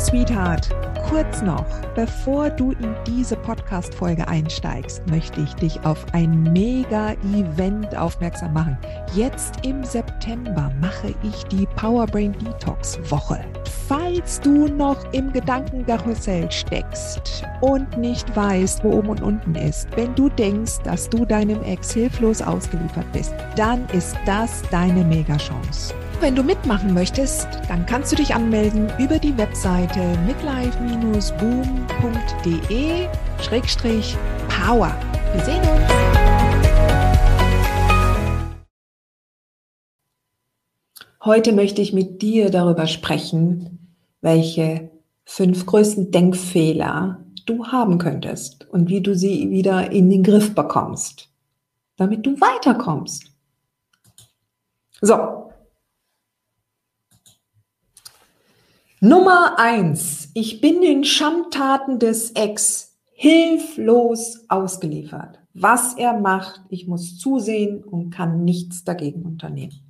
Sweetheart, kurz noch, bevor du in diese Podcast-Folge einsteigst, möchte ich dich auf ein Mega-Event aufmerksam machen. Jetzt im September mache ich die Powerbrain Detox Woche. Falls du noch im Gedankenkarussell steckst und nicht weißt, wo oben und unten ist, wenn du denkst, dass du deinem Ex hilflos ausgeliefert bist, dann ist das deine Mega-Chance. Wenn du mitmachen möchtest, dann kannst du dich anmelden über die Webseite midlife-boom.de-power. Wir sehen uns! Heute möchte ich mit dir darüber sprechen, welche fünf größten Denkfehler du haben könntest und wie du sie wieder in den Griff bekommst, damit du weiterkommst. So, Nummer eins. Ich bin den Schandtaten des Ex hilflos ausgeliefert. Was er macht, ich muss zusehen und kann nichts dagegen unternehmen.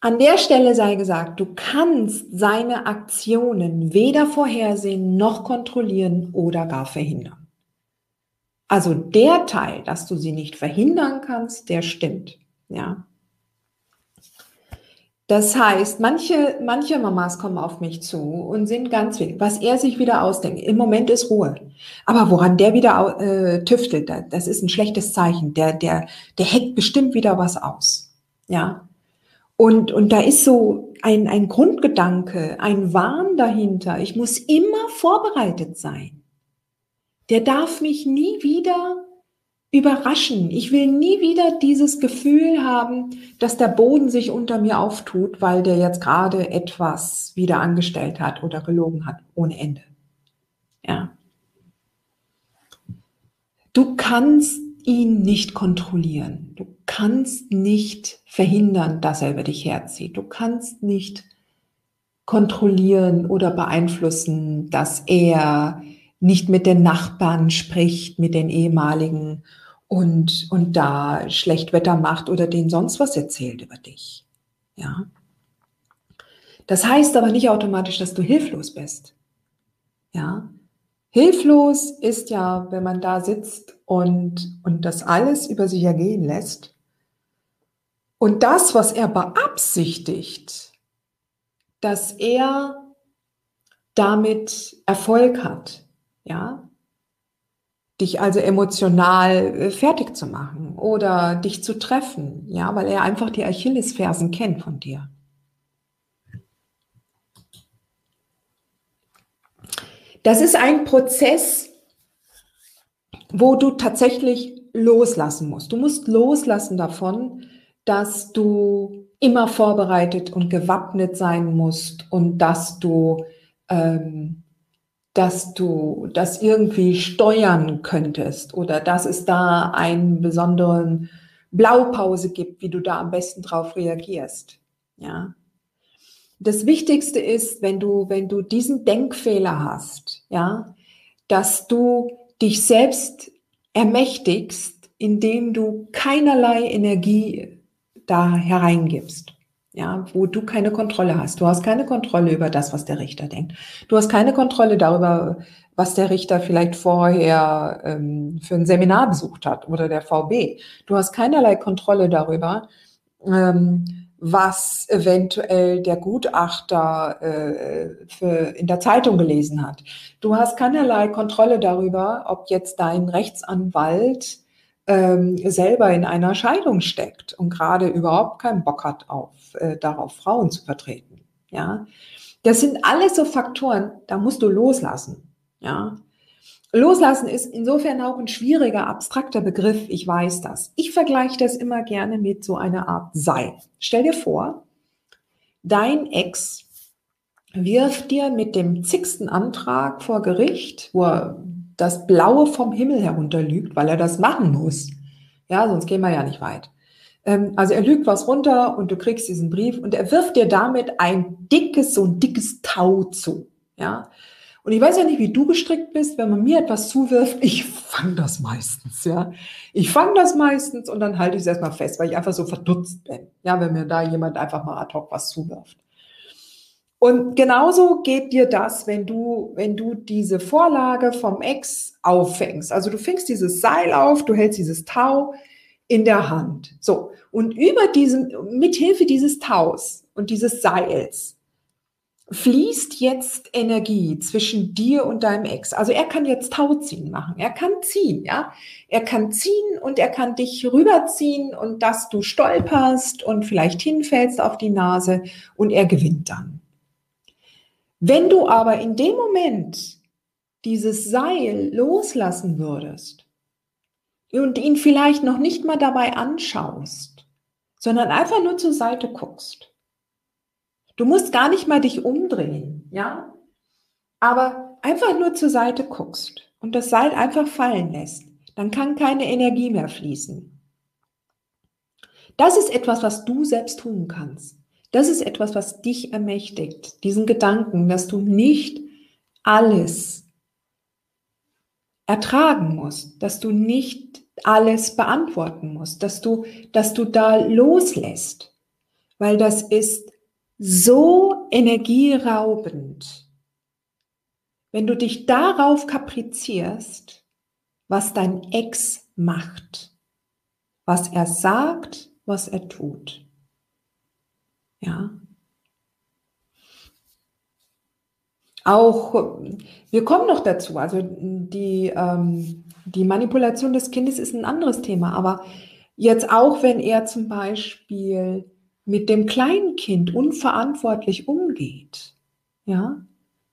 An der Stelle sei gesagt, du kannst seine Aktionen weder vorhersehen noch kontrollieren oder gar verhindern. Also der Teil, dass du sie nicht verhindern kannst, der stimmt. Ja. Das heißt, manche, manche Mamas kommen auf mich zu und sind ganz wild, was er sich wieder ausdenkt. Im Moment ist Ruhe. Aber woran der wieder äh, tüftelt, das ist ein schlechtes Zeichen. Der, der, der heckt bestimmt wieder was aus. Ja. Und, und da ist so ein, ein Grundgedanke, ein Wahn dahinter. Ich muss immer vorbereitet sein. Der darf mich nie wieder überraschen. Ich will nie wieder dieses Gefühl haben, dass der Boden sich unter mir auftut, weil der jetzt gerade etwas wieder angestellt hat oder gelogen hat, ohne Ende. Ja. Du kannst ihn nicht kontrollieren. Du kannst nicht verhindern, dass er über dich herzieht. Du kannst nicht kontrollieren oder beeinflussen, dass er nicht mit den Nachbarn spricht, mit den ehemaligen und, und da schlecht Wetter macht oder denen sonst was erzählt über dich. Ja. Das heißt aber nicht automatisch, dass du hilflos bist. Ja. Hilflos ist ja, wenn man da sitzt und, und das alles über sich ergehen lässt. Und das, was er beabsichtigt, dass er damit Erfolg hat, ja, dich also emotional äh, fertig zu machen oder dich zu treffen, ja, weil er einfach die Achillesfersen kennt von dir. Das ist ein Prozess, wo du tatsächlich loslassen musst. Du musst loslassen davon, dass du immer vorbereitet und gewappnet sein musst und dass du ähm, dass du das irgendwie steuern könntest oder dass es da einen besonderen Blaupause gibt, wie du da am besten drauf reagierst. Ja. Das Wichtigste ist, wenn du, wenn du diesen Denkfehler hast, ja, dass du dich selbst ermächtigst, indem du keinerlei Energie da hereingibst ja, wo du keine Kontrolle hast. Du hast keine Kontrolle über das, was der Richter denkt. Du hast keine Kontrolle darüber, was der Richter vielleicht vorher ähm, für ein Seminar besucht hat oder der VB. Du hast keinerlei Kontrolle darüber, ähm, was eventuell der Gutachter äh, für, in der Zeitung gelesen hat. Du hast keinerlei Kontrolle darüber, ob jetzt dein Rechtsanwalt ähm, selber in einer Scheidung steckt und gerade überhaupt keinen Bock hat auf, äh, darauf, Frauen zu vertreten. Ja, das sind alles so Faktoren, da musst du loslassen. Ja, Loslassen ist insofern auch ein schwieriger, abstrakter Begriff. Ich weiß das. Ich vergleiche das immer gerne mit so einer Art Seil. Stell dir vor, dein Ex wirft dir mit dem zigsten Antrag vor Gericht, wo er das Blaue vom Himmel herunterlügt, weil er das machen muss. Ja, sonst gehen wir ja nicht weit. Ähm, also er lügt was runter und du kriegst diesen Brief und er wirft dir damit ein dickes, so ein dickes Tau zu. Ja. Und ich weiß ja nicht, wie du gestrickt bist, wenn man mir etwas zuwirft, ich fange das meistens, ja. Ich fange das meistens und dann halte ich es erstmal fest, weil ich einfach so verdutzt bin, ja, wenn mir da jemand einfach mal ad hoc was zuwirft. Und genauso geht dir das, wenn du, wenn du diese Vorlage vom Ex auffängst. Also du fängst dieses Seil auf, du hältst dieses Tau in der Hand. So. Und über diesen, mithilfe dieses Taus und dieses Seils fließt jetzt Energie zwischen dir und deinem Ex. Also er kann jetzt Tauziehen machen. Er kann ziehen, ja. Er kann ziehen und er kann dich rüberziehen und dass du stolperst und vielleicht hinfällst auf die Nase und er gewinnt dann. Wenn du aber in dem Moment dieses Seil loslassen würdest und ihn vielleicht noch nicht mal dabei anschaust, sondern einfach nur zur Seite guckst, Du musst gar nicht mal dich umdrehen, ja? Aber einfach nur zur Seite guckst und das Seil einfach fallen lässt, dann kann keine Energie mehr fließen. Das ist etwas, was du selbst tun kannst. Das ist etwas, was dich ermächtigt. Diesen Gedanken, dass du nicht alles ertragen musst, dass du nicht alles beantworten musst, dass du, dass du da loslässt, weil das ist so energieraubend, wenn du dich darauf kaprizierst, was dein Ex macht, was er sagt, was er tut. Ja. Auch, wir kommen noch dazu, also die, ähm, die Manipulation des Kindes ist ein anderes Thema, aber jetzt auch, wenn er zum Beispiel mit dem kleinen Kind unverantwortlich umgeht. Ja,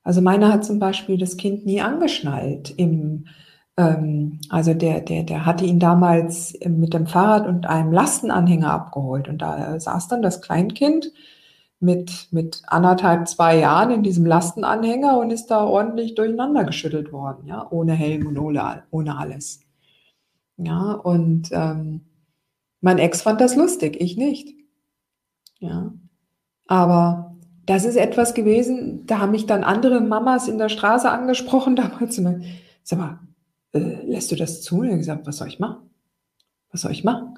also meiner hat zum Beispiel das Kind nie angeschnallt im also der, der, der hatte ihn damals mit dem Fahrrad und einem Lastenanhänger abgeholt. Und da saß dann das Kleinkind mit, mit anderthalb, zwei Jahren in diesem Lastenanhänger und ist da ordentlich durcheinander geschüttelt worden, ja, ohne Helm und ohne, ohne alles. Ja, und ähm, mein Ex fand das lustig, ich nicht. Ja. Aber das ist etwas gewesen, da haben mich dann andere Mamas in der Straße angesprochen damals. Sag mal, äh, lässt du das zu? Und ich habe gesagt, was soll ich machen? Was soll ich machen?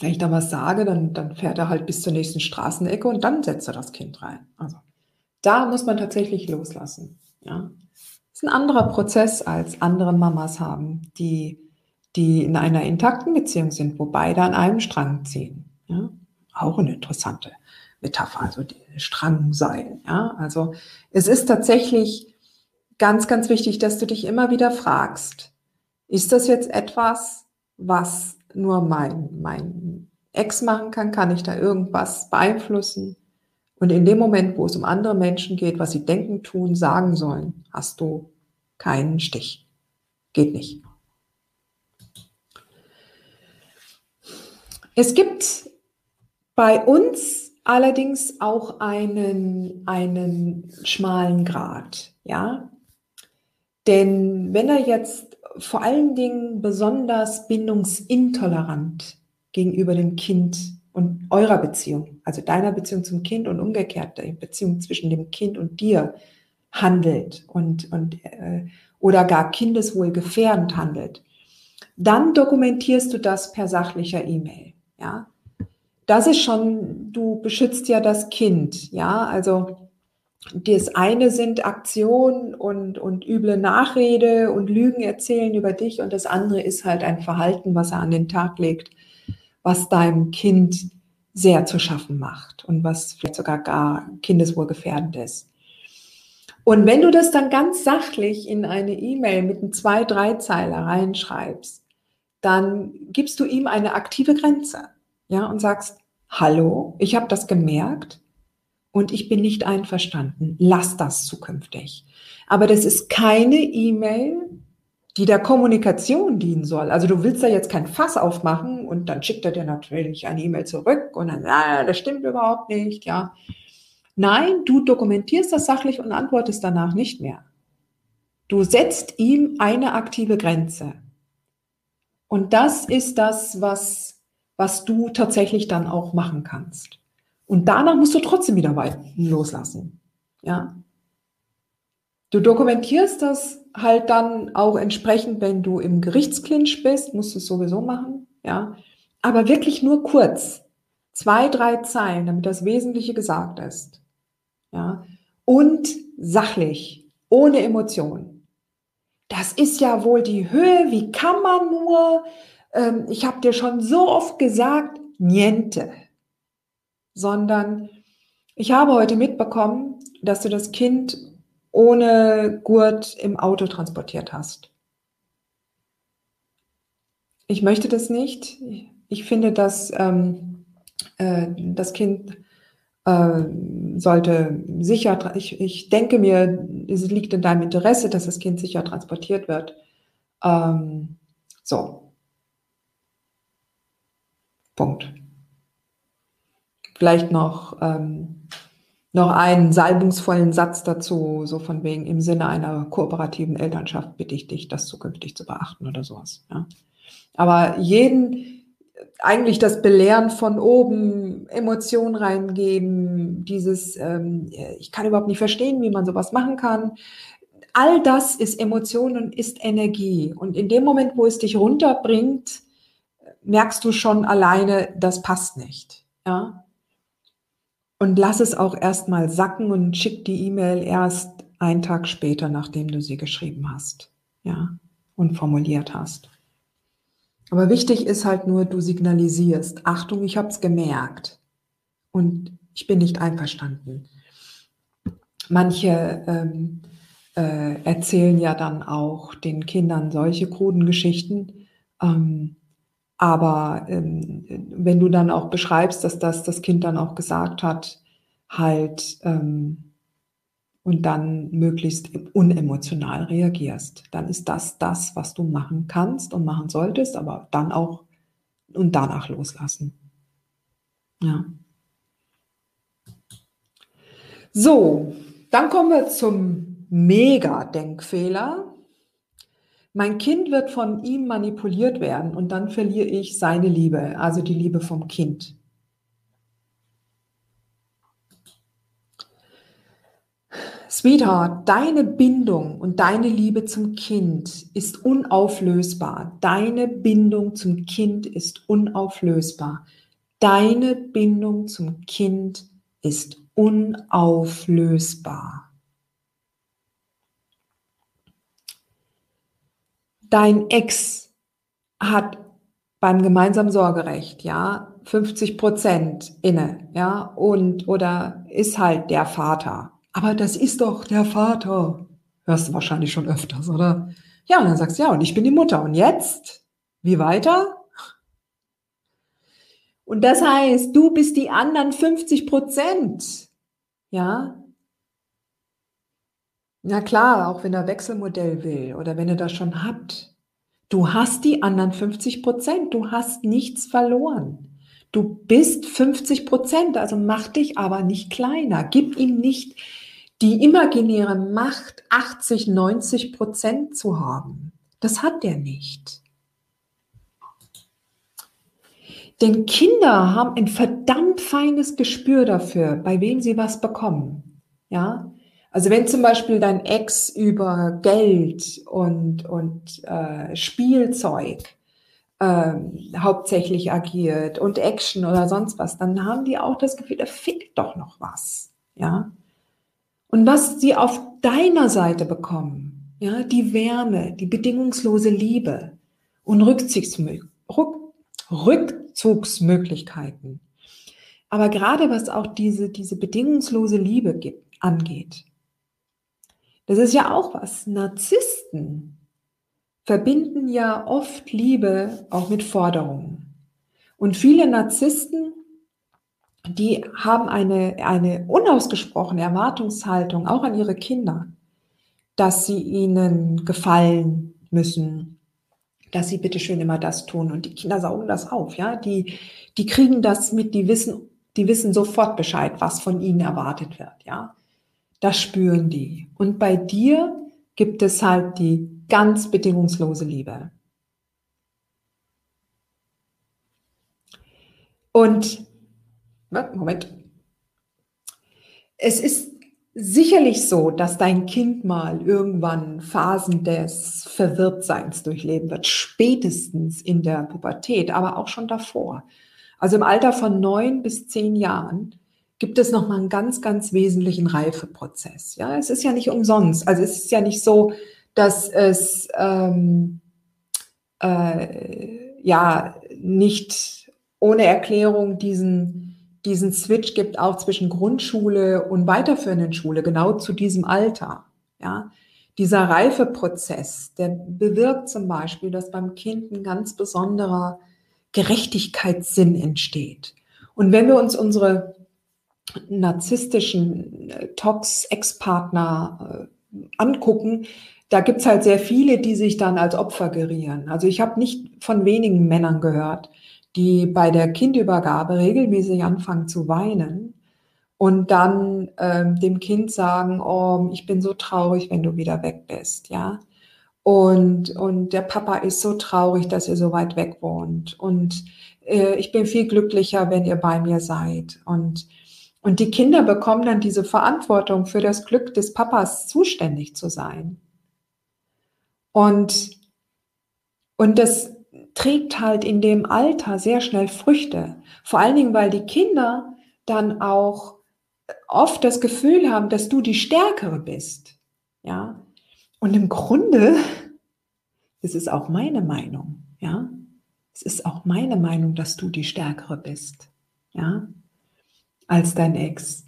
Wenn ich da was sage, dann, dann fährt er halt bis zur nächsten Straßenecke und dann setzt er das Kind rein. Also da muss man tatsächlich loslassen. Ja. Das ist ein anderer Prozess, als andere Mamas haben, die, die in einer intakten Beziehung sind, wo beide an einem Strang ziehen. Ja. Auch eine interessante Metapher, also die Strangseil. Ja, also es ist tatsächlich ganz, ganz wichtig, dass du dich immer wieder fragst, ist das jetzt etwas, was nur mein, mein Ex machen kann? Kann ich da irgendwas beeinflussen? Und in dem Moment, wo es um andere Menschen geht, was sie denken, tun, sagen sollen, hast du keinen Stich. Geht nicht. Es gibt bei uns allerdings auch einen, einen schmalen Grad, ja. Denn wenn er jetzt vor allen Dingen besonders bindungsintolerant gegenüber dem Kind und eurer Beziehung, also deiner Beziehung zum Kind und umgekehrt der Beziehung zwischen dem Kind und dir handelt und, und äh, oder gar kindeswohlgefährdend handelt, dann dokumentierst du das per sachlicher E-Mail. Ja, das ist schon, du beschützt ja das Kind, ja, also das eine sind Aktion und, und üble Nachrede und Lügen erzählen über dich und das andere ist halt ein Verhalten, was er an den Tag legt, was deinem Kind sehr zu schaffen macht und was vielleicht sogar gar kindeswohlgefährdend ist. Und wenn du das dann ganz sachlich in eine E-Mail mit einem zwei, drei Zeiler reinschreibst, dann gibst du ihm eine aktive Grenze ja, und sagst, hallo, ich habe das gemerkt und ich bin nicht einverstanden. Lass das zukünftig. Aber das ist keine E-Mail, die der Kommunikation dienen soll. Also du willst da jetzt kein Fass aufmachen und dann schickt er dir natürlich eine E-Mail zurück und dann, ah, das stimmt überhaupt nicht, ja. Nein, du dokumentierst das sachlich und antwortest danach nicht mehr. Du setzt ihm eine aktive Grenze. Und das ist das, was was du tatsächlich dann auch machen kannst. Und danach musst du trotzdem wieder loslassen. Ja. Du dokumentierst das halt dann auch entsprechend, wenn du im Gerichtsklinch bist, musst du es sowieso machen. Ja. Aber wirklich nur kurz. Zwei, drei Zeilen, damit das Wesentliche gesagt ist. ja, und sachlich, ohne Emotionen. Das ist ja wohl die Höhe, wie kann man nur, ähm, ich habe dir schon so oft gesagt, niente, sondern ich habe heute mitbekommen, dass du das Kind ohne Gurt im Auto transportiert hast. Ich möchte das nicht. Ich finde, dass ähm, äh, das Kind äh, sollte sicher, ich, ich denke mir, es liegt in deinem Interesse, dass das Kind sicher transportiert wird. Ähm, so. Punkt. Vielleicht noch, ähm, noch einen salbungsvollen Satz dazu, so von wegen im Sinne einer kooperativen Elternschaft bitte ich dich, das zukünftig zu beachten oder sowas. Ja. Aber jeden, eigentlich das Belehren von oben, Emotionen reingeben, dieses, ähm, ich kann überhaupt nicht verstehen, wie man sowas machen kann. All das ist Emotion und ist Energie. Und in dem Moment, wo es dich runterbringt, merkst du schon alleine, das passt nicht. Ja? Und lass es auch erstmal sacken und schick die E-Mail erst einen Tag später, nachdem du sie geschrieben hast. Ja? Und formuliert hast. Aber wichtig ist halt nur, du signalisierst, Achtung, ich habe es gemerkt und ich bin nicht einverstanden. Manche ähm, äh, erzählen ja dann auch den Kindern solche kruden Geschichten. Ähm, aber ähm, wenn du dann auch beschreibst, dass das das Kind dann auch gesagt hat, halt, ähm, und dann möglichst unemotional reagierst. Dann ist das das, was du machen kannst und machen solltest, aber dann auch und danach loslassen. Ja. So, dann kommen wir zum Mega-Denkfehler. Mein Kind wird von ihm manipuliert werden und dann verliere ich seine Liebe, also die Liebe vom Kind. Sweetheart, deine Bindung und deine Liebe zum Kind ist unauflösbar. Deine Bindung zum Kind ist unauflösbar. Deine Bindung zum Kind ist unauflösbar. Dein Ex hat beim gemeinsamen Sorgerecht, ja, 50 Prozent inne, ja, und oder ist halt der Vater aber das ist doch der Vater. Hörst du wahrscheinlich schon öfters, oder? Ja, und dann sagst du, ja, und ich bin die Mutter. Und jetzt? Wie weiter? Und das heißt, du bist die anderen 50 Prozent. Ja? Na klar, auch wenn er Wechselmodell will oder wenn er das schon hat. Du hast die anderen 50 Prozent. Du hast nichts verloren. Du bist 50 Prozent, also mach dich aber nicht kleiner. Gib ihm nicht die imaginäre Macht, 80, 90 Prozent zu haben. Das hat der nicht. Denn Kinder haben ein verdammt feines Gespür dafür, bei wem sie was bekommen. Ja, also wenn zum Beispiel dein Ex über Geld und, und äh, Spielzeug äh, hauptsächlich agiert und Action oder sonst was, dann haben die auch das Gefühl, da fickt doch noch was. Ja, und was sie auf deiner Seite bekommen, ja, die Wärme, die bedingungslose Liebe und Rückzugsmöglichkeiten. Aber gerade was auch diese, diese bedingungslose Liebe gibt, angeht, das ist ja auch was. Narzissten verbinden ja oft Liebe auch mit Forderungen. Und viele Narzissten die haben eine, eine unausgesprochene Erwartungshaltung auch an ihre Kinder, dass sie ihnen gefallen müssen, dass sie bitte schön immer das tun und die Kinder saugen das auf, ja, die, die kriegen das mit, die wissen, die wissen sofort Bescheid, was von ihnen erwartet wird, ja. Das spüren die. Und bei dir gibt es halt die ganz bedingungslose Liebe. Und Moment. Es ist sicherlich so, dass dein Kind mal irgendwann Phasen des Verwirrtseins durchleben wird, spätestens in der Pubertät, aber auch schon davor. Also im Alter von neun bis zehn Jahren gibt es nochmal einen ganz, ganz wesentlichen Reifeprozess. Ja, es ist ja nicht umsonst. Also es ist ja nicht so, dass es ähm, äh, ja nicht ohne Erklärung diesen, diesen Switch gibt, auch zwischen Grundschule und weiterführenden Schule, genau zu diesem Alter. Ja, dieser Reifeprozess, der bewirkt zum Beispiel, dass beim Kind ein ganz besonderer Gerechtigkeitssinn entsteht. Und wenn wir uns unsere narzisstischen äh, Tox, Ex-Partner äh, angucken, da gibt's halt sehr viele, die sich dann als Opfer gerieren. Also ich habe nicht von wenigen Männern gehört, die bei der Kindübergabe regelmäßig anfangen zu weinen und dann ähm, dem Kind sagen, oh, ich bin so traurig, wenn du wieder weg bist, ja. Und, und der Papa ist so traurig, dass ihr so weit weg wohnt. Und äh, ich bin viel glücklicher, wenn ihr bei mir seid. Und, und die Kinder bekommen dann diese Verantwortung für das Glück des Papas zuständig zu sein. Und, und das trägt halt in dem Alter sehr schnell Früchte. Vor allen Dingen, weil die Kinder dann auch oft das Gefühl haben, dass du die Stärkere bist. Ja. Und im Grunde, das ist auch meine Meinung, ja. Es ist auch meine Meinung, dass du die Stärkere bist, ja, als dein Ex.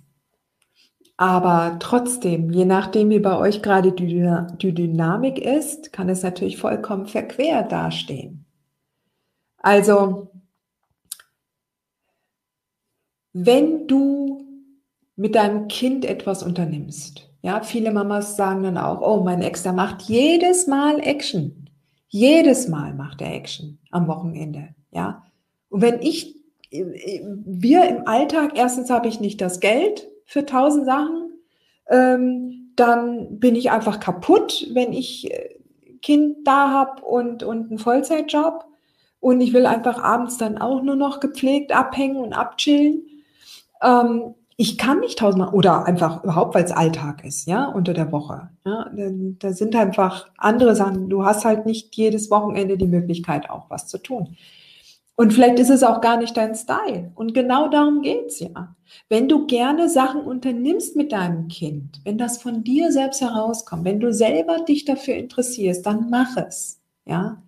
Aber trotzdem, je nachdem, wie bei euch gerade die, die Dynamik ist, kann es natürlich vollkommen verquer dastehen. Also, wenn du mit deinem Kind etwas unternimmst, ja, viele Mamas sagen dann auch, oh, mein Ex, der macht jedes Mal Action. Jedes Mal macht er Action am Wochenende, ja. Und wenn ich, wir im Alltag, erstens habe ich nicht das Geld, für tausend Sachen, ähm, dann bin ich einfach kaputt, wenn ich äh, Kind da habe und, und einen Vollzeitjob und ich will einfach abends dann auch nur noch gepflegt abhängen und abchillen. Ähm, ich kann nicht tausendmal oder einfach überhaupt, weil es Alltag ist, ja, unter der Woche. Ja, da sind einfach andere Sachen. Du hast halt nicht jedes Wochenende die Möglichkeit, auch was zu tun. Und vielleicht ist es auch gar nicht dein Style. Und genau darum geht's ja. Wenn du gerne Sachen unternimmst mit deinem Kind, wenn das von dir selbst herauskommt, wenn du selber dich dafür interessierst, dann mach es. Ja.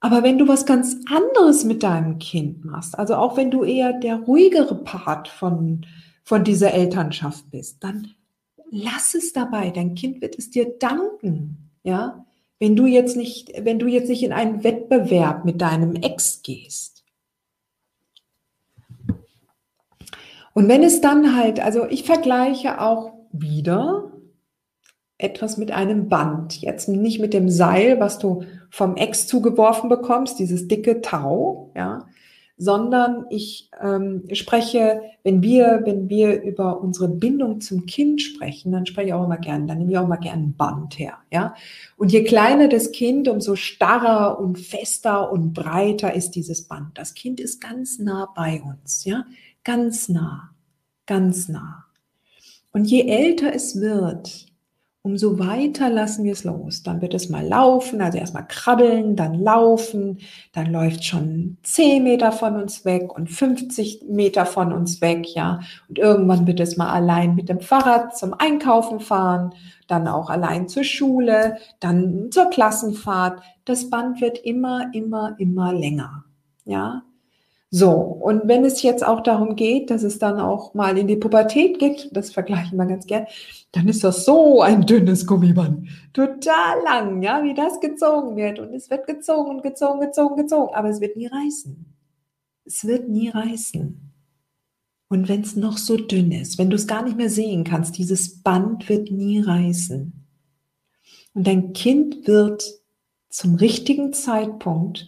Aber wenn du was ganz anderes mit deinem Kind machst, also auch wenn du eher der ruhigere Part von, von dieser Elternschaft bist, dann lass es dabei. Dein Kind wird es dir danken. Ja. Wenn du jetzt nicht, wenn du jetzt nicht in einen Wettbewerb mit deinem Ex gehst. Und wenn es dann halt, also ich vergleiche auch wieder etwas mit einem Band. Jetzt nicht mit dem Seil, was du vom Ex zugeworfen bekommst, dieses dicke Tau, ja, sondern ich ähm, spreche, wenn wir, wenn wir über unsere Bindung zum Kind sprechen, dann spreche ich auch immer gerne, dann nehme ich auch immer gerne ein Band her, ja. Und je kleiner das Kind, umso starrer und fester und breiter ist dieses Band. Das Kind ist ganz nah bei uns, ja, ganz nah, ganz nah. Und je älter es wird, umso weiter lassen wir es los. Dann wird es mal laufen, also erstmal krabbeln, dann laufen, dann läuft schon 10 Meter von uns weg und 50 Meter von uns weg, ja. Und irgendwann wird es mal allein mit dem Fahrrad zum Einkaufen fahren, dann auch allein zur Schule, dann zur Klassenfahrt. Das Band wird immer, immer, immer länger, ja. So, und wenn es jetzt auch darum geht, dass es dann auch mal in die Pubertät geht, das vergleichen wir ganz gern, dann ist das so ein dünnes Gummiband. Total lang, ja, wie das gezogen wird. Und es wird gezogen und gezogen, gezogen, gezogen. Aber es wird nie reißen. Es wird nie reißen. Und wenn es noch so dünn ist, wenn du es gar nicht mehr sehen kannst, dieses Band wird nie reißen. Und dein Kind wird zum richtigen Zeitpunkt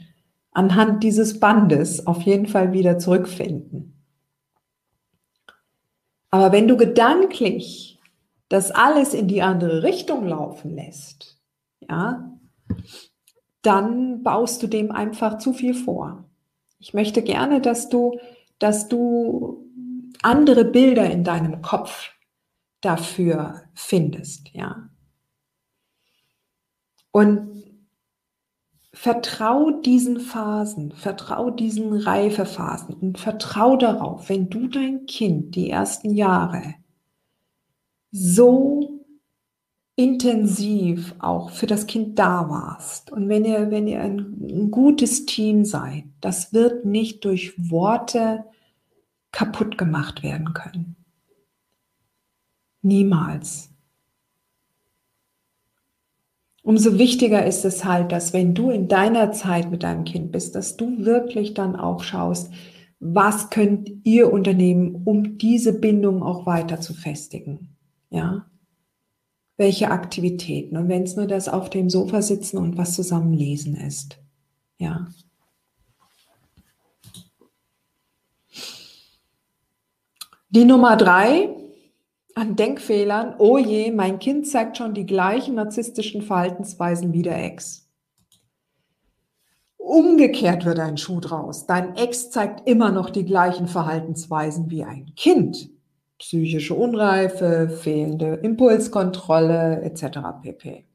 anhand dieses Bandes auf jeden Fall wieder zurückfinden. Aber wenn du gedanklich das alles in die andere Richtung laufen lässt, ja, dann baust du dem einfach zu viel vor. Ich möchte gerne, dass du, dass du andere Bilder in deinem Kopf dafür findest, ja. Und vertrau diesen Phasen, vertrau diesen Reifephasen und vertrau darauf, wenn du dein Kind die ersten Jahre so intensiv auch für das Kind da warst und wenn ihr, wenn ihr ein, ein gutes Team seid, das wird nicht durch Worte kaputt gemacht werden können. Niemals. Umso wichtiger ist es halt, dass wenn du in deiner Zeit mit deinem Kind bist, dass du wirklich dann auch schaust, was könnt ihr unternehmen, um diese Bindung auch weiter zu festigen. Ja? Welche Aktivitäten? Und wenn es nur das auf dem Sofa sitzen und was zusammen lesen ist. Ja. Die Nummer drei an Denkfehlern, oh je, mein Kind zeigt schon die gleichen narzisstischen Verhaltensweisen wie der Ex. Umgekehrt wird ein Schuh draus. Dein Ex zeigt immer noch die gleichen Verhaltensweisen wie ein Kind. Psychische Unreife, fehlende Impulskontrolle etc. pp.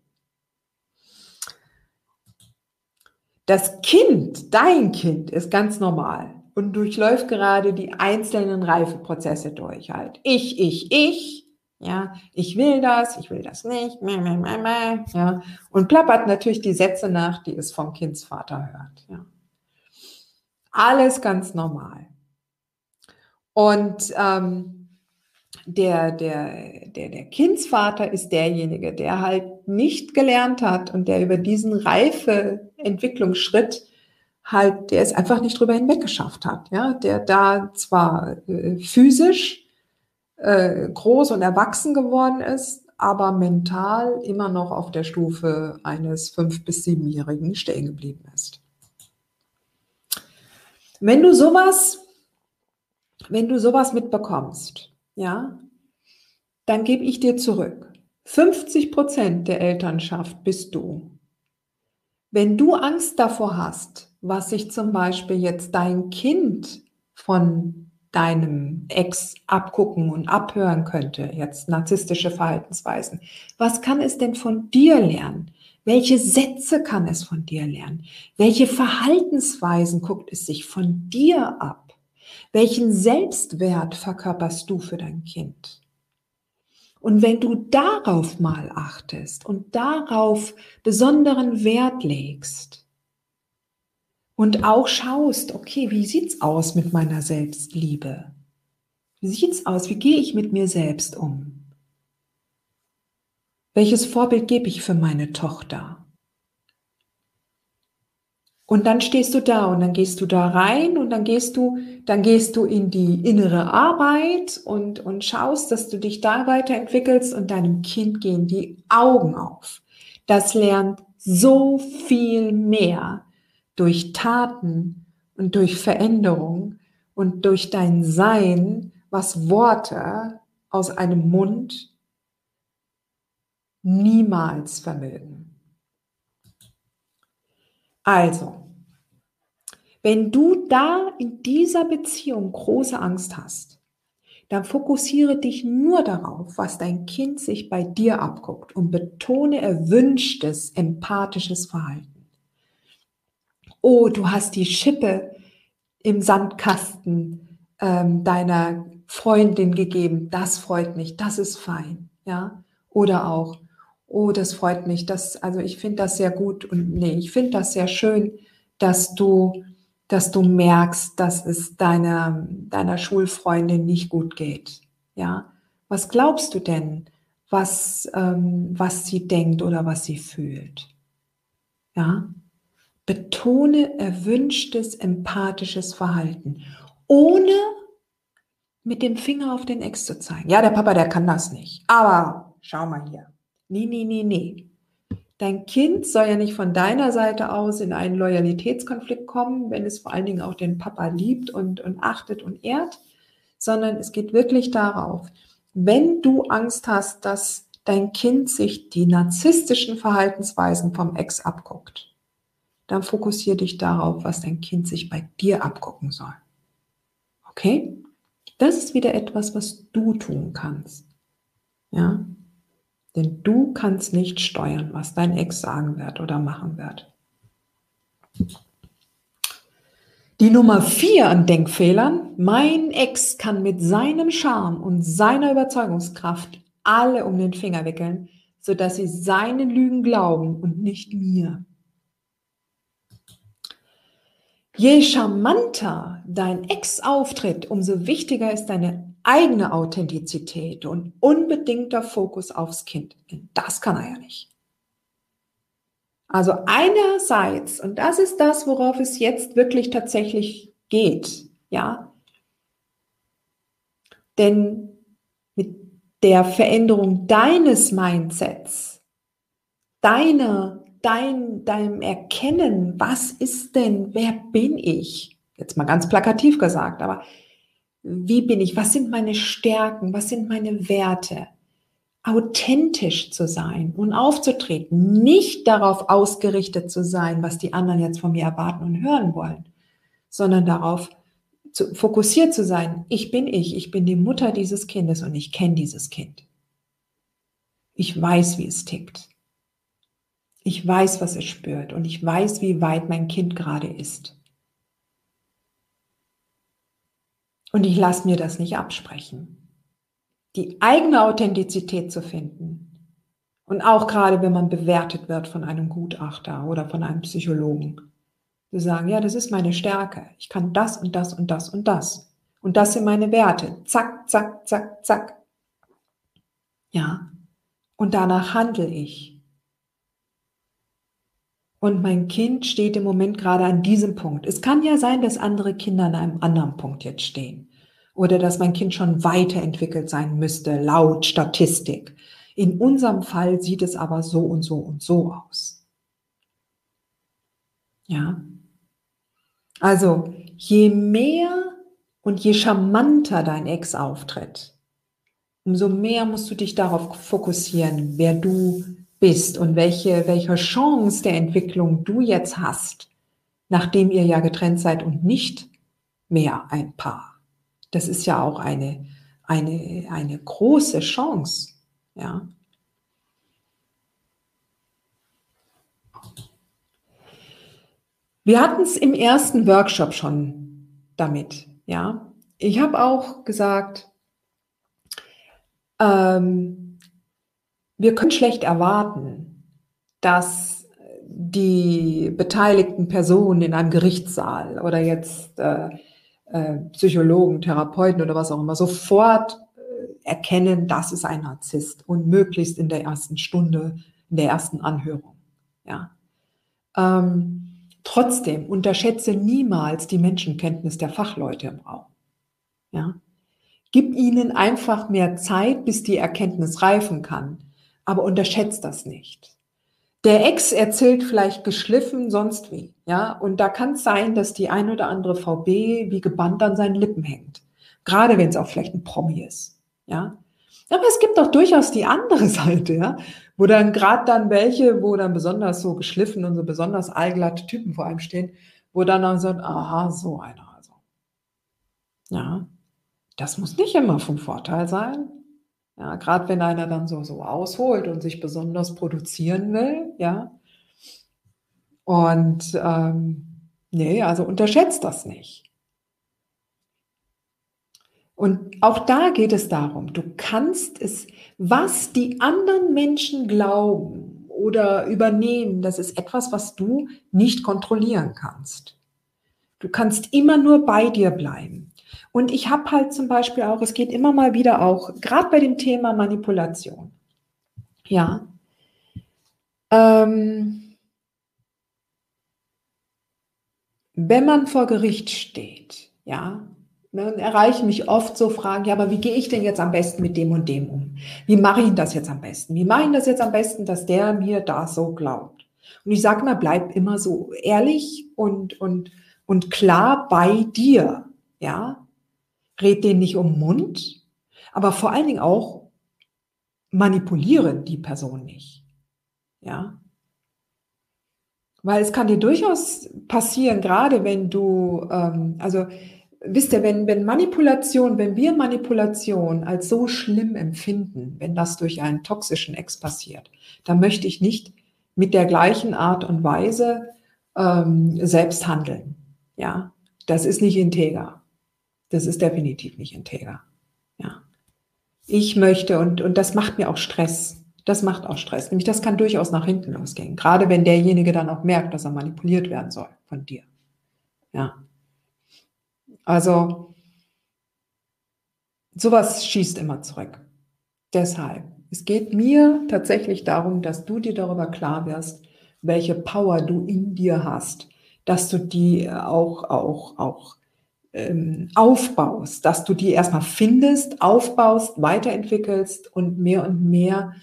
Das Kind, dein Kind, ist ganz normal und durchläuft gerade die einzelnen Reifeprozesse durch halt. Ich, ich, ich, ja, ich will das, ich will das nicht, meh, meh, meh, meh, ja, und plappert natürlich die Sätze nach, die es vom Kindsvater hört, ja. Alles ganz normal. Und ähm, der, der, der, der Kindsvater ist derjenige, der halt nicht gelernt hat und der über diesen reife Entwicklungsschritt halt, der es einfach nicht drüber hinweg geschafft hat, ja, der da zwar äh, physisch äh, groß und erwachsen geworden ist, aber mental immer noch auf der Stufe eines fünf- bis siebenjährigen stehen geblieben ist. Wenn du sowas, wenn du sowas mitbekommst, ja, dann gebe ich dir zurück. 50 Prozent der Elternschaft bist du. Wenn du Angst davor hast, was sich zum Beispiel jetzt dein Kind von deinem Ex abgucken und abhören könnte, jetzt narzisstische Verhaltensweisen. Was kann es denn von dir lernen? Welche Sätze kann es von dir lernen? Welche Verhaltensweisen guckt es sich von dir ab? Welchen Selbstwert verkörperst du für dein Kind? Und wenn du darauf mal achtest und darauf besonderen Wert legst, und auch schaust, okay, wie sieht's aus mit meiner Selbstliebe? Wie sieht's aus? Wie gehe ich mit mir selbst um? Welches Vorbild gebe ich für meine Tochter? Und dann stehst du da und dann gehst du da rein und dann gehst du, dann gehst du in die innere Arbeit und, und schaust, dass du dich da weiterentwickelst und deinem Kind gehen die Augen auf. Das lernt so viel mehr durch Taten und durch Veränderung und durch dein Sein, was Worte aus einem Mund niemals vermögen. Also, wenn du da in dieser Beziehung große Angst hast, dann fokussiere dich nur darauf, was dein Kind sich bei dir abguckt und betone erwünschtes, empathisches Verhalten oh, du hast die Schippe im Sandkasten ähm, deiner Freundin gegeben, das freut mich, das ist fein, ja. Oder auch, oh, das freut mich, das, also ich finde das sehr gut und nee, ich finde das sehr schön, dass du, dass du merkst, dass es deiner, deiner Schulfreundin nicht gut geht, ja. Was glaubst du denn, was, ähm, was sie denkt oder was sie fühlt? Ja, Betone erwünschtes empathisches Verhalten, ohne mit dem Finger auf den Ex zu zeigen. Ja, der Papa, der kann das nicht. Aber schau mal hier. Nee, nee, nee, nee. Dein Kind soll ja nicht von deiner Seite aus in einen Loyalitätskonflikt kommen, wenn es vor allen Dingen auch den Papa liebt und, und achtet und ehrt, sondern es geht wirklich darauf, wenn du Angst hast, dass dein Kind sich die narzisstischen Verhaltensweisen vom Ex abguckt, dann fokussiere dich darauf, was dein Kind sich bei dir abgucken soll. Okay? Das ist wieder etwas, was du tun kannst. Ja? Denn du kannst nicht steuern, was dein Ex sagen wird oder machen wird. Die Nummer vier an Denkfehlern. Mein Ex kann mit seinem Charme und seiner Überzeugungskraft alle um den Finger wickeln, sodass sie seinen Lügen glauben und nicht mir. Je charmanter dein Ex auftritt, umso wichtiger ist deine eigene Authentizität und unbedingter Fokus aufs Kind. Das kann er ja nicht. Also einerseits, und das ist das, worauf es jetzt wirklich tatsächlich geht, ja. Denn mit der Veränderung deines Mindsets, deiner, dein, deinem Erkennen, was ist denn, wer bin ich? Jetzt mal ganz plakativ gesagt, aber wie bin ich? Was sind meine Stärken? Was sind meine Werte? authentisch zu sein und aufzutreten, nicht darauf ausgerichtet zu sein, was die anderen jetzt von mir erwarten und hören wollen, sondern darauf zu, fokussiert zu sein, ich bin ich, ich bin die Mutter dieses Kindes und ich kenne dieses Kind. Ich weiß, wie es tickt. Ich weiß, was es spürt und ich weiß, wie weit mein Kind gerade ist. Und ich lasse mir das nicht absprechen die eigene Authentizität zu finden. Und auch gerade, wenn man bewertet wird von einem Gutachter oder von einem Psychologen. Zu sagen, ja, das ist meine Stärke. Ich kann das und das und das und das. Und das sind meine Werte. Zack, zack, zack, zack. Ja. Und danach handle ich. Und mein Kind steht im Moment gerade an diesem Punkt. Es kann ja sein, dass andere Kinder an einem anderen Punkt jetzt stehen oder dass mein Kind schon weiterentwickelt sein müsste, laut Statistik. In unserem Fall sieht es aber so und so und so aus. Ja. Also, je mehr und je charmanter dein Ex auftritt, umso mehr musst du dich darauf fokussieren, wer du bist und welche, welche Chance der Entwicklung du jetzt hast, nachdem ihr ja getrennt seid und nicht mehr ein Paar. Das ist ja auch eine, eine, eine große Chance. Ja. Wir hatten es im ersten Workshop schon damit. Ja. Ich habe auch gesagt, ähm, wir können schlecht erwarten, dass die beteiligten Personen in einem Gerichtssaal oder jetzt äh, äh, Psychologen, Therapeuten oder was auch immer sofort äh, erkennen, das ist ein Narzisst und möglichst in der ersten Stunde, in der ersten Anhörung. Ja. Ähm, trotzdem unterschätze niemals die Menschenkenntnis der Fachleute im Raum. Ja. Gib ihnen einfach mehr Zeit, bis die Erkenntnis reifen kann, aber unterschätzt das nicht. Der Ex erzählt vielleicht geschliffen, sonst wie. Ja, und da kann es sein, dass die ein oder andere VB wie gebannt an seinen Lippen hängt. Gerade wenn es auch vielleicht ein Promi ist. Ja. Aber es gibt auch durchaus die andere Seite, ja, wo dann gerade dann welche, wo dann besonders so geschliffen und so besonders allglatte Typen vor einem stehen, wo dann dann so, aha, so einer also. Ja, das muss nicht immer vom Vorteil sein. Ja, gerade wenn einer dann so, so ausholt und sich besonders produzieren will, ja. Und ähm, nee, also unterschätzt das nicht. Und auch da geht es darum, du kannst es, was die anderen Menschen glauben oder übernehmen, das ist etwas, was du nicht kontrollieren kannst. Du kannst immer nur bei dir bleiben. Und ich habe halt zum Beispiel auch, es geht immer mal wieder auch, gerade bei dem Thema Manipulation. Ja. Ähm, wenn man vor Gericht steht, ja, dann erreichen mich oft so Fragen, ja, aber wie gehe ich denn jetzt am besten mit dem und dem um? Wie mache ich das jetzt am besten? Wie mache ich das jetzt am besten, dass der mir da so glaubt? Und ich sage mal, bleib immer so ehrlich und, und, und klar bei dir, ja red den nicht um den Mund, aber vor allen Dingen auch manipuliere die Person nicht. Ja. Weil es kann dir durchaus passieren, gerade wenn du, ähm, also wisst ihr, wenn, wenn Manipulation, wenn wir Manipulation als so schlimm empfinden, wenn das durch einen toxischen Ex passiert, dann möchte ich nicht mit der gleichen Art und Weise ähm, selbst handeln. Ja, das ist nicht integer. Das ist definitiv nicht integer. Ja. Ich möchte, und, und das macht mir auch Stress. Das macht auch Stress. Nämlich das kann durchaus nach hinten losgehen. Gerade wenn derjenige dann auch merkt, dass er manipuliert werden soll von dir. Ja. Also, sowas schießt immer zurück. Deshalb, es geht mir tatsächlich darum, dass du dir darüber klar wirst, welche Power du in dir hast, dass du die auch, auch, auch ähm, aufbaust, dass du die erstmal findest, aufbaust, weiterentwickelst und mehr und mehr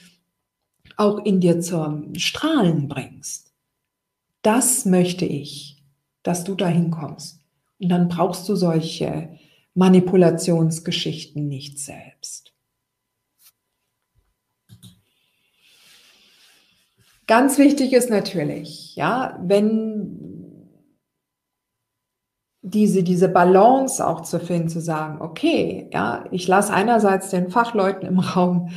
auch in dir zum Strahlen bringst. Das möchte ich, dass du dahin kommst. Und dann brauchst du solche Manipulationsgeschichten nicht selbst. Ganz wichtig ist natürlich, ja, wenn diese, diese Balance auch zu finden, zu sagen, okay, ja, ich lasse einerseits den Fachleuten im Raum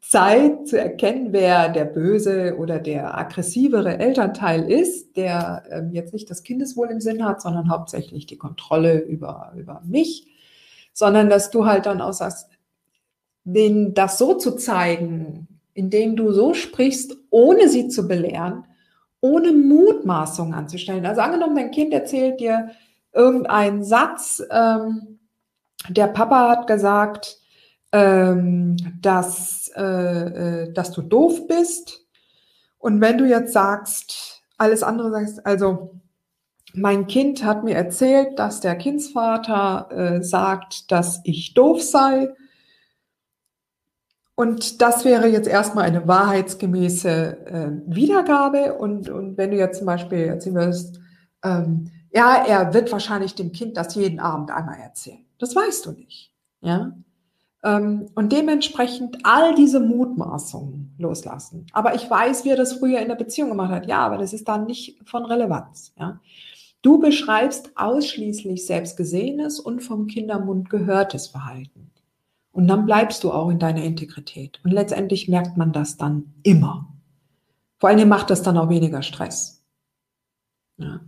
Zeit zu erkennen, wer der böse oder der aggressivere Elternteil ist, der ähm, jetzt nicht das Kindeswohl im Sinn hat, sondern hauptsächlich die Kontrolle über, über mich, sondern dass du halt dann auch sagst, denen das so zu zeigen, indem du so sprichst, ohne sie zu belehren, ohne Mutmaßung anzustellen. Also angenommen, dein Kind erzählt dir irgendeinen Satz, ähm, der Papa hat gesagt, ähm, dass, äh, äh, dass du doof bist. Und wenn du jetzt sagst, alles andere sagst, also mein Kind hat mir erzählt, dass der Kindsvater äh, sagt, dass ich doof sei. Und das wäre jetzt erstmal eine wahrheitsgemäße äh, Wiedergabe. Und, und wenn du jetzt zum Beispiel erzählen würdest, ähm, ja, er wird wahrscheinlich dem Kind das jeden Abend einmal erzählen. Das weißt du nicht. Ja? Ähm, und dementsprechend all diese Mutmaßungen loslassen. Aber ich weiß, wie er das früher in der Beziehung gemacht hat. Ja, aber das ist dann nicht von Relevanz. Ja? Du beschreibst ausschließlich selbstgesehenes und vom Kindermund gehörtes Verhalten. Und dann bleibst du auch in deiner Integrität. Und letztendlich merkt man das dann immer. Vor allem macht das dann auch weniger Stress. Ja.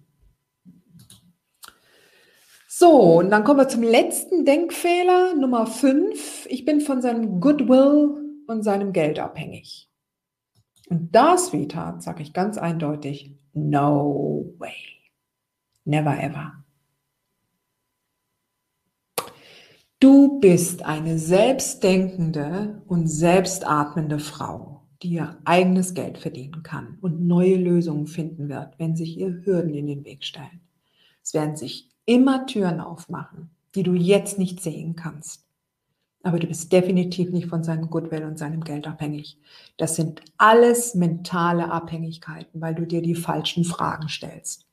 So, und dann kommen wir zum letzten Denkfehler, Nummer 5. Ich bin von seinem Goodwill und seinem Geld abhängig. Und das, Vita, sage ich ganz eindeutig, no way. Never ever. Du bist eine selbstdenkende und selbstatmende Frau, die ihr eigenes Geld verdienen kann und neue Lösungen finden wird, wenn sich ihr Hürden in den Weg stellen. Es werden sich immer Türen aufmachen, die du jetzt nicht sehen kannst. Aber du bist definitiv nicht von seinem Goodwill und seinem Geld abhängig. Das sind alles mentale Abhängigkeiten, weil du dir die falschen Fragen stellst.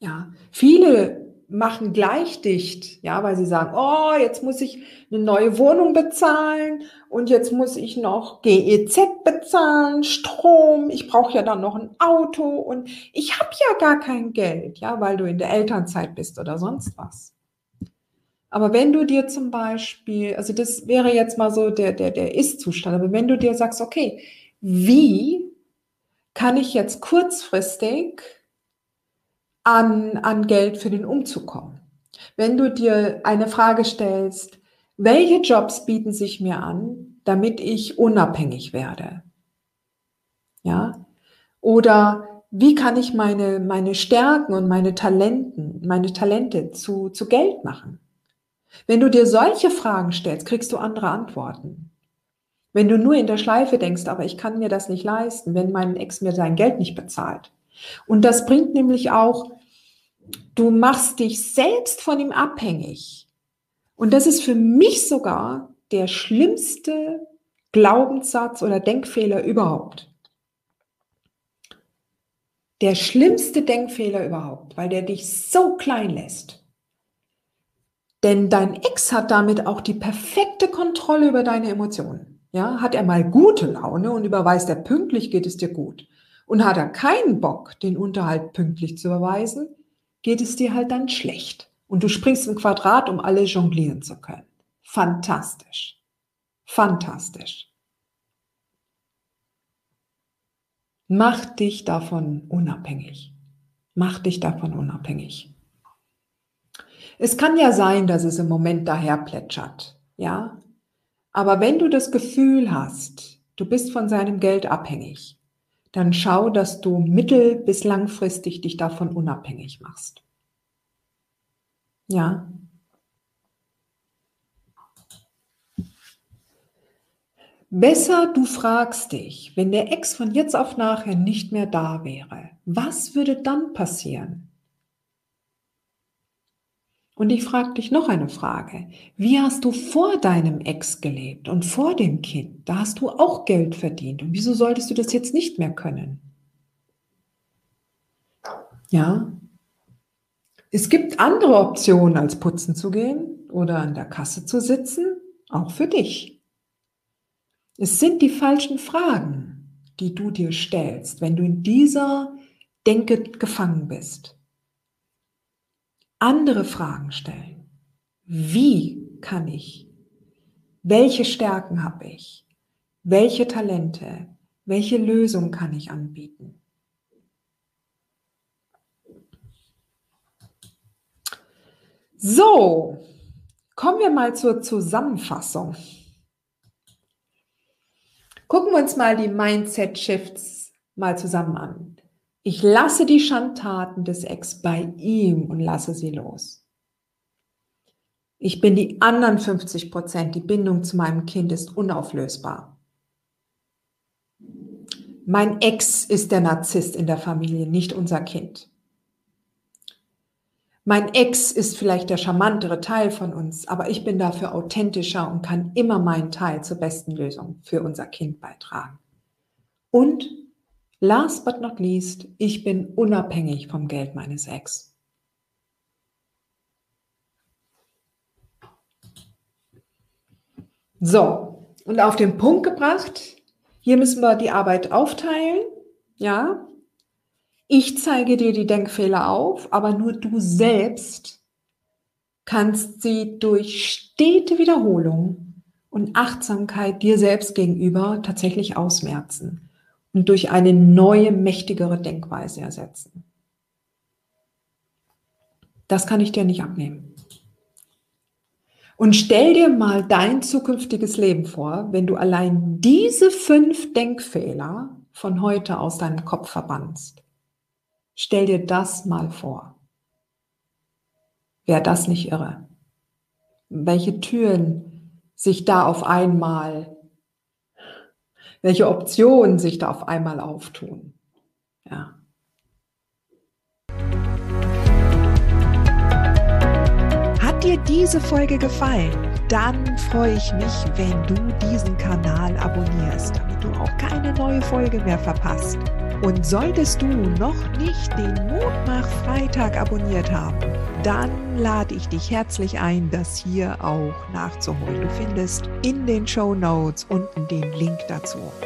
Ja, viele machen gleich dicht, ja, weil sie sagen, oh, jetzt muss ich eine neue Wohnung bezahlen und jetzt muss ich noch GEZ bezahlen, Strom, ich brauche ja dann noch ein Auto und ich habe ja gar kein Geld, ja, weil du in der Elternzeit bist oder sonst was. Aber wenn du dir zum Beispiel, also das wäre jetzt mal so der, der, der Ist-Zustand, aber wenn du dir sagst, okay, wie kann ich jetzt kurzfristig an, an Geld für den Umzug kommen. Wenn du dir eine Frage stellst, welche Jobs bieten sich mir an, damit ich unabhängig werde? Ja? Oder wie kann ich meine, meine Stärken und meine Talenten, meine Talente zu, zu Geld machen? Wenn du dir solche Fragen stellst, kriegst du andere Antworten. Wenn du nur in der Schleife denkst, aber ich kann mir das nicht leisten, wenn mein Ex mir sein Geld nicht bezahlt. Und das bringt nämlich auch Du machst dich selbst von ihm abhängig. Und das ist für mich sogar der schlimmste Glaubenssatz oder Denkfehler überhaupt. Der schlimmste Denkfehler überhaupt, weil der dich so klein lässt. Denn dein Ex hat damit auch die perfekte Kontrolle über deine Emotionen. Ja, hat er mal gute Laune und überweist er pünktlich, geht es dir gut. Und hat er keinen Bock, den Unterhalt pünktlich zu überweisen, geht es dir halt dann schlecht. Und du springst im Quadrat, um alle jonglieren zu können. Fantastisch. Fantastisch. Mach dich davon unabhängig. Mach dich davon unabhängig. Es kann ja sein, dass es im Moment daher plätschert, ja. Aber wenn du das Gefühl hast, du bist von seinem Geld abhängig, dann schau, dass du mittel- bis langfristig dich davon unabhängig machst. Ja. Besser du fragst dich, wenn der Ex von jetzt auf nachher nicht mehr da wäre, was würde dann passieren? Und ich frage dich noch eine Frage. Wie hast du vor deinem Ex gelebt und vor dem Kind? Da hast du auch Geld verdient. Und wieso solltest du das jetzt nicht mehr können? Ja. Es gibt andere Optionen, als putzen zu gehen oder an der Kasse zu sitzen, auch für dich. Es sind die falschen Fragen, die du dir stellst, wenn du in dieser Denke gefangen bist andere Fragen stellen. Wie kann ich? Welche Stärken habe ich? Welche Talente? Welche Lösung kann ich anbieten? So, kommen wir mal zur Zusammenfassung. Gucken wir uns mal die Mindset Shifts mal zusammen an. Ich lasse die Schandtaten des Ex bei ihm und lasse sie los. Ich bin die anderen 50 Prozent. Die Bindung zu meinem Kind ist unauflösbar. Mein Ex ist der Narzisst in der Familie, nicht unser Kind. Mein Ex ist vielleicht der charmantere Teil von uns, aber ich bin dafür authentischer und kann immer meinen Teil zur besten Lösung für unser Kind beitragen. Und Last but not least, ich bin unabhängig vom Geld meines Ex. So, und auf den Punkt gebracht, hier müssen wir die Arbeit aufteilen, ja. Ich zeige dir die Denkfehler auf, aber nur du selbst kannst sie durch stete Wiederholung und Achtsamkeit dir selbst gegenüber tatsächlich ausmerzen und durch eine neue, mächtigere Denkweise ersetzen. Das kann ich dir nicht abnehmen. Und stell dir mal dein zukünftiges Leben vor, wenn du allein diese fünf Denkfehler von heute aus deinem Kopf verbannst. Stell dir das mal vor. Wäre das nicht irre? Welche Türen sich da auf einmal welche Optionen sich da auf einmal auftun. Ja. Hat dir diese Folge gefallen? Dann freue ich mich, wenn du diesen Kanal abonnierst, damit du auch keine neue Folge mehr verpasst. Und solltest du noch nicht den Mutmach Freitag abonniert haben, dann lade ich dich herzlich ein, das hier auch nachzuholen. Du findest in den Show Notes unten den Link dazu.